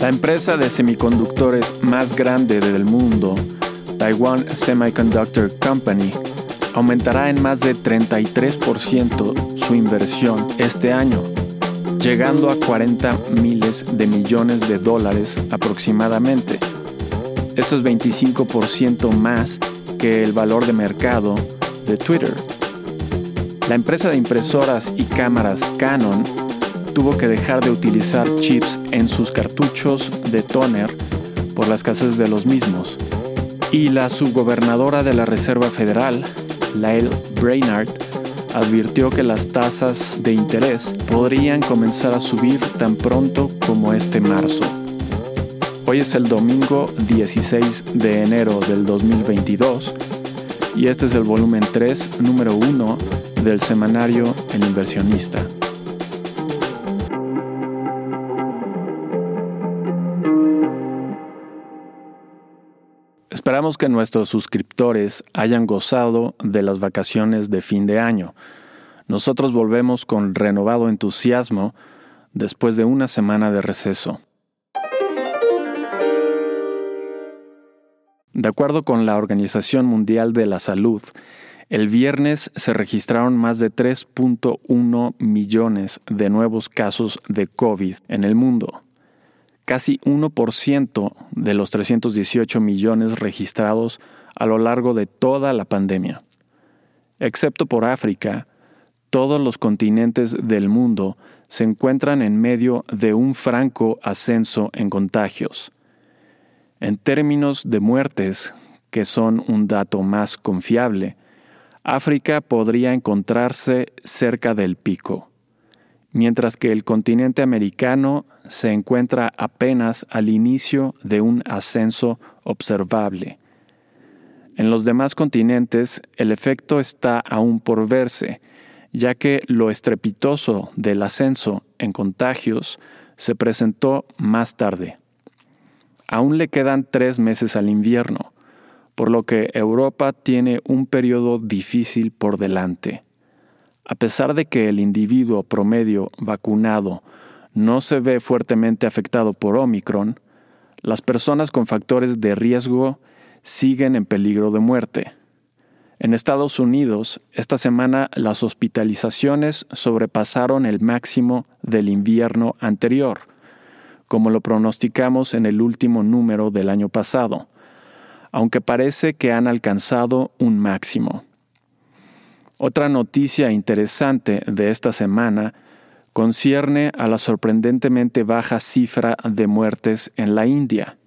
La empresa de semiconductores más grande del mundo, Taiwan Semiconductor Company, aumentará en más de 33% su inversión este año, llegando a 40 miles de millones de dólares aproximadamente. Esto es 25% más que el valor de mercado de Twitter. La empresa de impresoras y cámaras Canon tuvo que dejar de utilizar chips en sus cartuchos de toner por la escasez de los mismos. Y la subgobernadora de la Reserva Federal, Lael Brainard, advirtió que las tasas de interés podrían comenzar a subir tan pronto como este marzo. Hoy es el domingo 16 de enero del 2022 y este es el volumen 3, número 1 del semanario El inversionista. Esperamos que nuestros suscriptores hayan gozado de las vacaciones de fin de año. Nosotros volvemos con renovado entusiasmo después de una semana de receso. De acuerdo con la Organización Mundial de la Salud, el viernes se registraron más de 3.1 millones de nuevos casos de COVID en el mundo. Casi 1% de los 318 millones registrados a lo largo de toda la pandemia. Excepto por África, todos los continentes del mundo se encuentran en medio de un franco ascenso en contagios. En términos de muertes, que son un dato más confiable, África podría encontrarse cerca del pico, mientras que el continente americano se encuentra apenas al inicio de un ascenso observable. En los demás continentes el efecto está aún por verse, ya que lo estrepitoso del ascenso en contagios se presentó más tarde. Aún le quedan tres meses al invierno, por lo que Europa tiene un periodo difícil por delante. A pesar de que el individuo promedio vacunado no se ve fuertemente afectado por Omicron, las personas con factores de riesgo siguen en peligro de muerte. En Estados Unidos, esta semana las hospitalizaciones sobrepasaron el máximo del invierno anterior, como lo pronosticamos en el último número del año pasado aunque parece que han alcanzado un máximo. Otra noticia interesante de esta semana concierne a la sorprendentemente baja cifra de muertes en la India.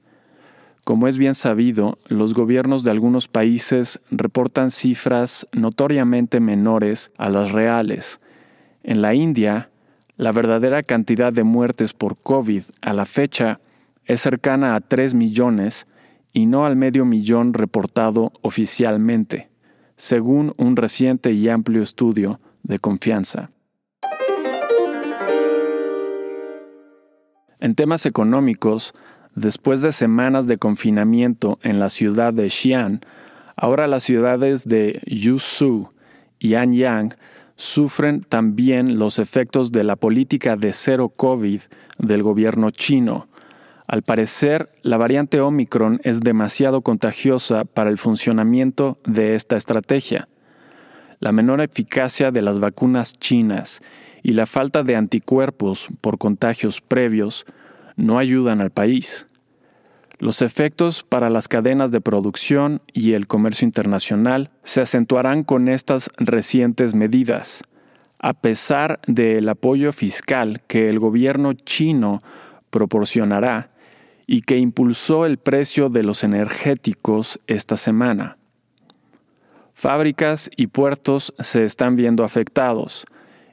Como es bien sabido, los gobiernos de algunos países reportan cifras notoriamente menores a las reales. En la India, la verdadera cantidad de muertes por COVID a la fecha es cercana a 3 millones y no al medio millón reportado oficialmente, según un reciente y amplio estudio de confianza. En temas económicos, después de semanas de confinamiento en la ciudad de Xi'an, ahora las ciudades de Yuzhou y Anyang sufren también los efectos de la política de cero COVID del gobierno chino, al parecer, la variante Omicron es demasiado contagiosa para el funcionamiento de esta estrategia. La menor eficacia de las vacunas chinas y la falta de anticuerpos por contagios previos no ayudan al país. Los efectos para las cadenas de producción y el comercio internacional se acentuarán con estas recientes medidas, a pesar del apoyo fiscal que el gobierno chino proporcionará y que impulsó el precio de los energéticos esta semana. Fábricas y puertos se están viendo afectados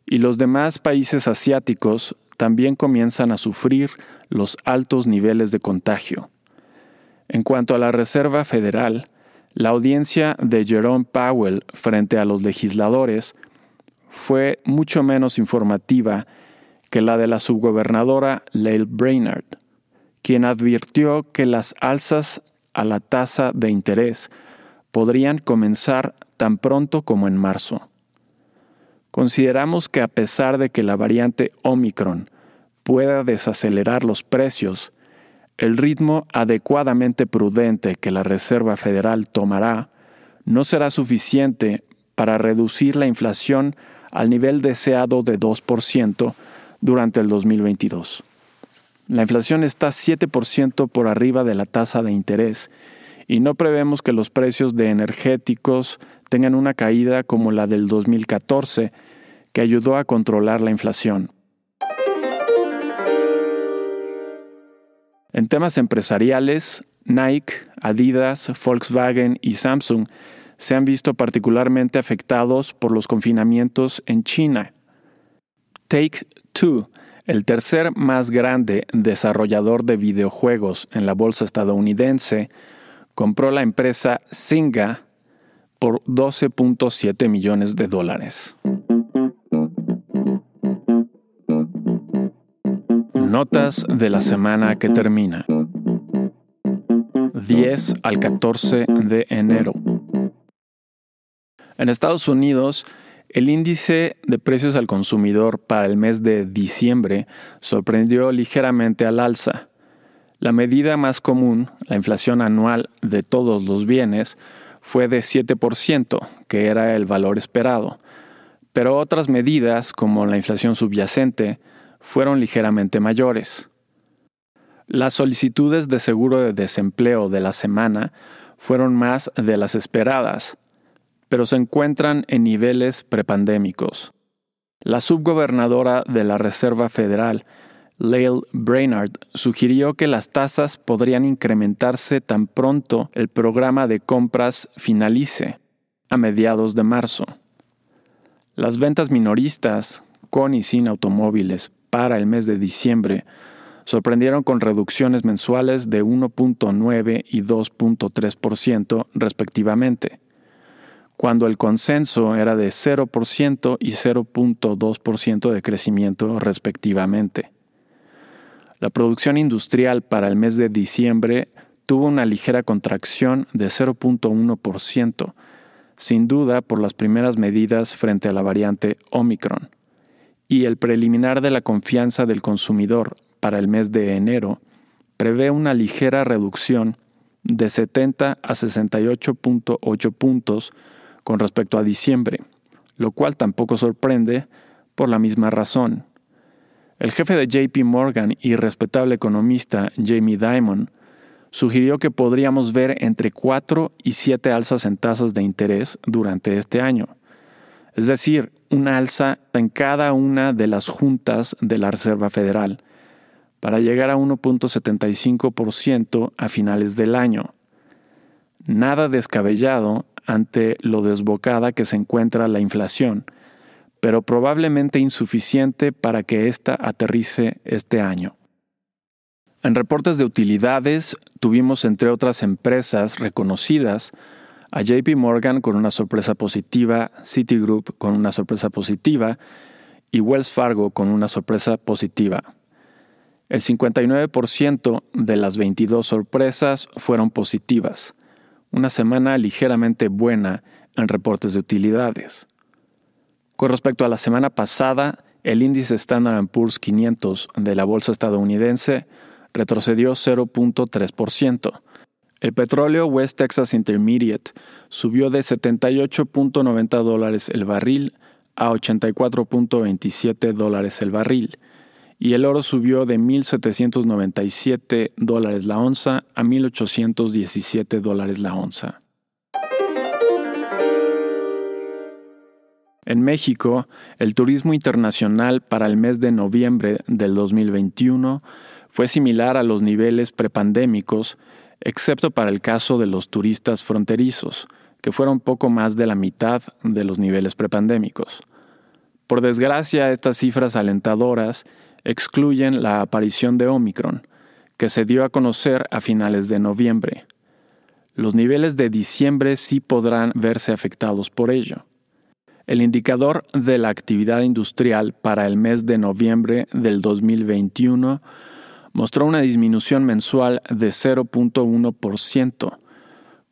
y los demás países asiáticos también comienzan a sufrir los altos niveles de contagio. En cuanto a la Reserva Federal, la audiencia de Jerome Powell frente a los legisladores fue mucho menos informativa que la de la subgobernadora Lael Brainard quien advirtió que las alzas a la tasa de interés podrían comenzar tan pronto como en marzo. Consideramos que a pesar de que la variante Omicron pueda desacelerar los precios, el ritmo adecuadamente prudente que la Reserva Federal tomará no será suficiente para reducir la inflación al nivel deseado de 2% durante el 2022. La inflación está 7% por arriba de la tasa de interés y no prevemos que los precios de energéticos tengan una caída como la del 2014, que ayudó a controlar la inflación. En temas empresariales, Nike, Adidas, Volkswagen y Samsung se han visto particularmente afectados por los confinamientos en China. Take Two, el tercer más grande desarrollador de videojuegos en la bolsa estadounidense, compró la empresa Zynga por 12.7 millones de dólares. Notas de la semana que termina. 10 al 14 de enero. En Estados Unidos, el índice de precios al consumidor para el mes de diciembre sorprendió ligeramente al alza. La medida más común, la inflación anual de todos los bienes, fue de 7%, que era el valor esperado, pero otras medidas, como la inflación subyacente, fueron ligeramente mayores. Las solicitudes de seguro de desempleo de la semana fueron más de las esperadas, pero se encuentran en niveles prepandémicos. La subgobernadora de la Reserva Federal, Lael Brainard, sugirió que las tasas podrían incrementarse tan pronto el programa de compras finalice, a mediados de marzo. Las ventas minoristas, con y sin automóviles, para el mes de diciembre sorprendieron con reducciones mensuales de 1.9 y 2.3% respectivamente, cuando el consenso era de 0% y 0.2% de crecimiento respectivamente. La producción industrial para el mes de diciembre tuvo una ligera contracción de 0.1%, sin duda por las primeras medidas frente a la variante Omicron y el preliminar de la confianza del consumidor para el mes de enero prevé una ligera reducción de 70 a 68.8 puntos con respecto a diciembre, lo cual tampoco sorprende por la misma razón. El jefe de JP Morgan y respetable economista Jamie Dimon sugirió que podríamos ver entre 4 y 7 alzas en tasas de interés durante este año, es decir, una alza en cada una de las juntas de la Reserva Federal, para llegar a 1.75% a finales del año. Nada descabellado ante lo desbocada que se encuentra la inflación, pero probablemente insuficiente para que ésta aterrice este año. En reportes de utilidades tuvimos entre otras empresas reconocidas a JP Morgan con una sorpresa positiva, Citigroup con una sorpresa positiva y Wells Fargo con una sorpresa positiva. El 59% de las 22 sorpresas fueron positivas, una semana ligeramente buena en reportes de utilidades. Con respecto a la semana pasada, el índice Standard Poor's 500 de la bolsa estadounidense retrocedió 0.3%, el petróleo West Texas Intermediate subió de 78.90 dólares el barril a 84.27 dólares el barril, y el oro subió de 1.797 dólares la onza a 1.817 dólares la onza. En México, el turismo internacional para el mes de noviembre del 2021 fue similar a los niveles prepandémicos excepto para el caso de los turistas fronterizos, que fueron poco más de la mitad de los niveles prepandémicos. Por desgracia, estas cifras alentadoras excluyen la aparición de Omicron, que se dio a conocer a finales de noviembre. Los niveles de diciembre sí podrán verse afectados por ello. El indicador de la actividad industrial para el mes de noviembre del 2021 mostró una disminución mensual de 0.1%,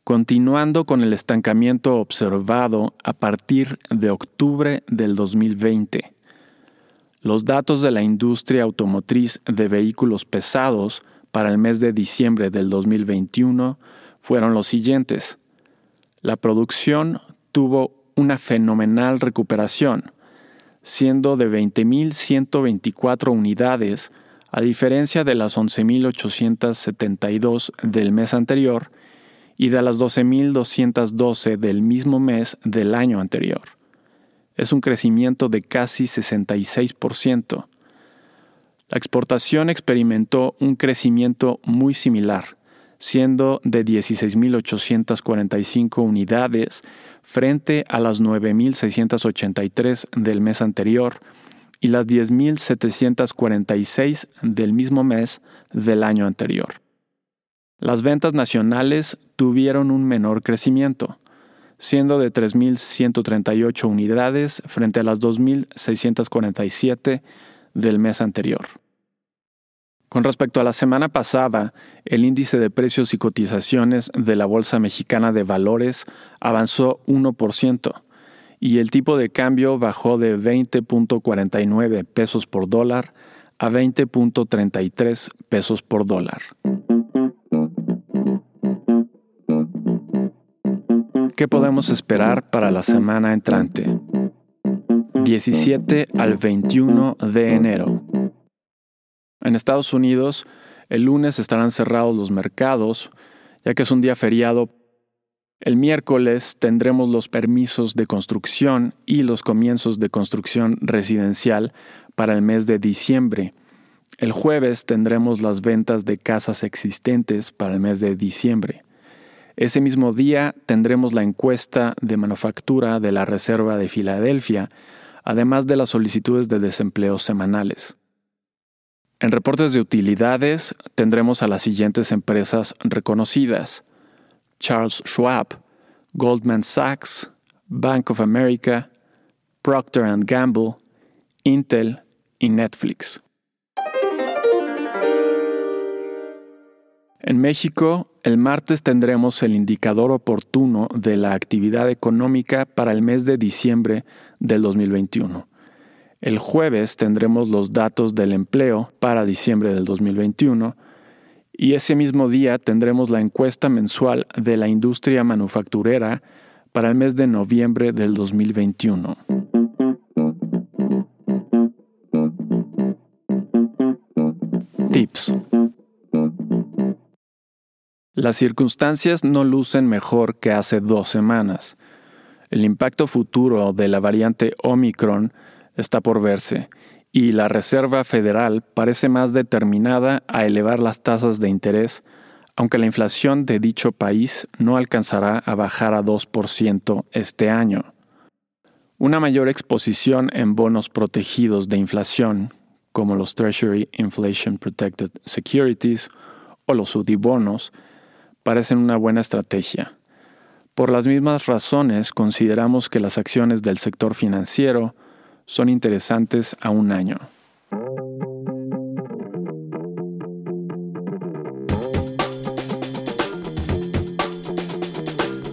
continuando con el estancamiento observado a partir de octubre del 2020. Los datos de la industria automotriz de vehículos pesados para el mes de diciembre del 2021 fueron los siguientes. La producción tuvo una fenomenal recuperación, siendo de 20.124 unidades, a diferencia de las 11.872 del mes anterior y de las 12.212 del mismo mes del año anterior. Es un crecimiento de casi 66%. La exportación experimentó un crecimiento muy similar, siendo de 16.845 unidades frente a las 9.683 del mes anterior y las 10.746 del mismo mes del año anterior. Las ventas nacionales tuvieron un menor crecimiento, siendo de 3.138 unidades frente a las 2.647 del mes anterior. Con respecto a la semana pasada, el índice de precios y cotizaciones de la Bolsa Mexicana de Valores avanzó 1% y el tipo de cambio bajó de 20.49 pesos por dólar a 20.33 pesos por dólar. ¿Qué podemos esperar para la semana entrante? 17 al 21 de enero. En Estados Unidos, el lunes estarán cerrados los mercados, ya que es un día feriado. El miércoles tendremos los permisos de construcción y los comienzos de construcción residencial para el mes de diciembre. El jueves tendremos las ventas de casas existentes para el mes de diciembre. Ese mismo día tendremos la encuesta de manufactura de la Reserva de Filadelfia, además de las solicitudes de desempleo semanales. En reportes de utilidades tendremos a las siguientes empresas reconocidas. Charles Schwab, Goldman Sachs, Bank of America, Procter ⁇ Gamble, Intel y Netflix. En México, el martes tendremos el indicador oportuno de la actividad económica para el mes de diciembre del 2021. El jueves tendremos los datos del empleo para diciembre del 2021 y ese mismo día tendremos la encuesta mensual de la industria manufacturera para el mes de noviembre del 2021. Tips. Las circunstancias no lucen mejor que hace dos semanas. El impacto futuro de la variante Omicron está por verse, y la Reserva Federal parece más determinada a elevar las tasas de interés, aunque la inflación de dicho país no alcanzará a bajar a 2% este año. Una mayor exposición en bonos protegidos de inflación, como los Treasury Inflation Protected Securities o los UDI-bonos, parecen una buena estrategia. Por las mismas razones, consideramos que las acciones del sector financiero son interesantes a un año.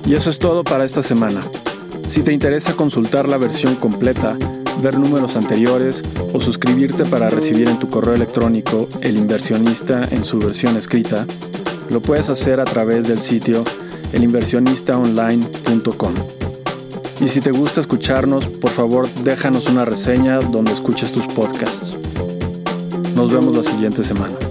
Y eso es todo para esta semana. Si te interesa consultar la versión completa, ver números anteriores o suscribirte para recibir en tu correo electrónico El inversionista en su versión escrita, lo puedes hacer a través del sitio elinversionistaonline.com. Y si te gusta escucharnos, por favor déjanos una reseña donde escuches tus podcasts. Nos vemos la siguiente semana.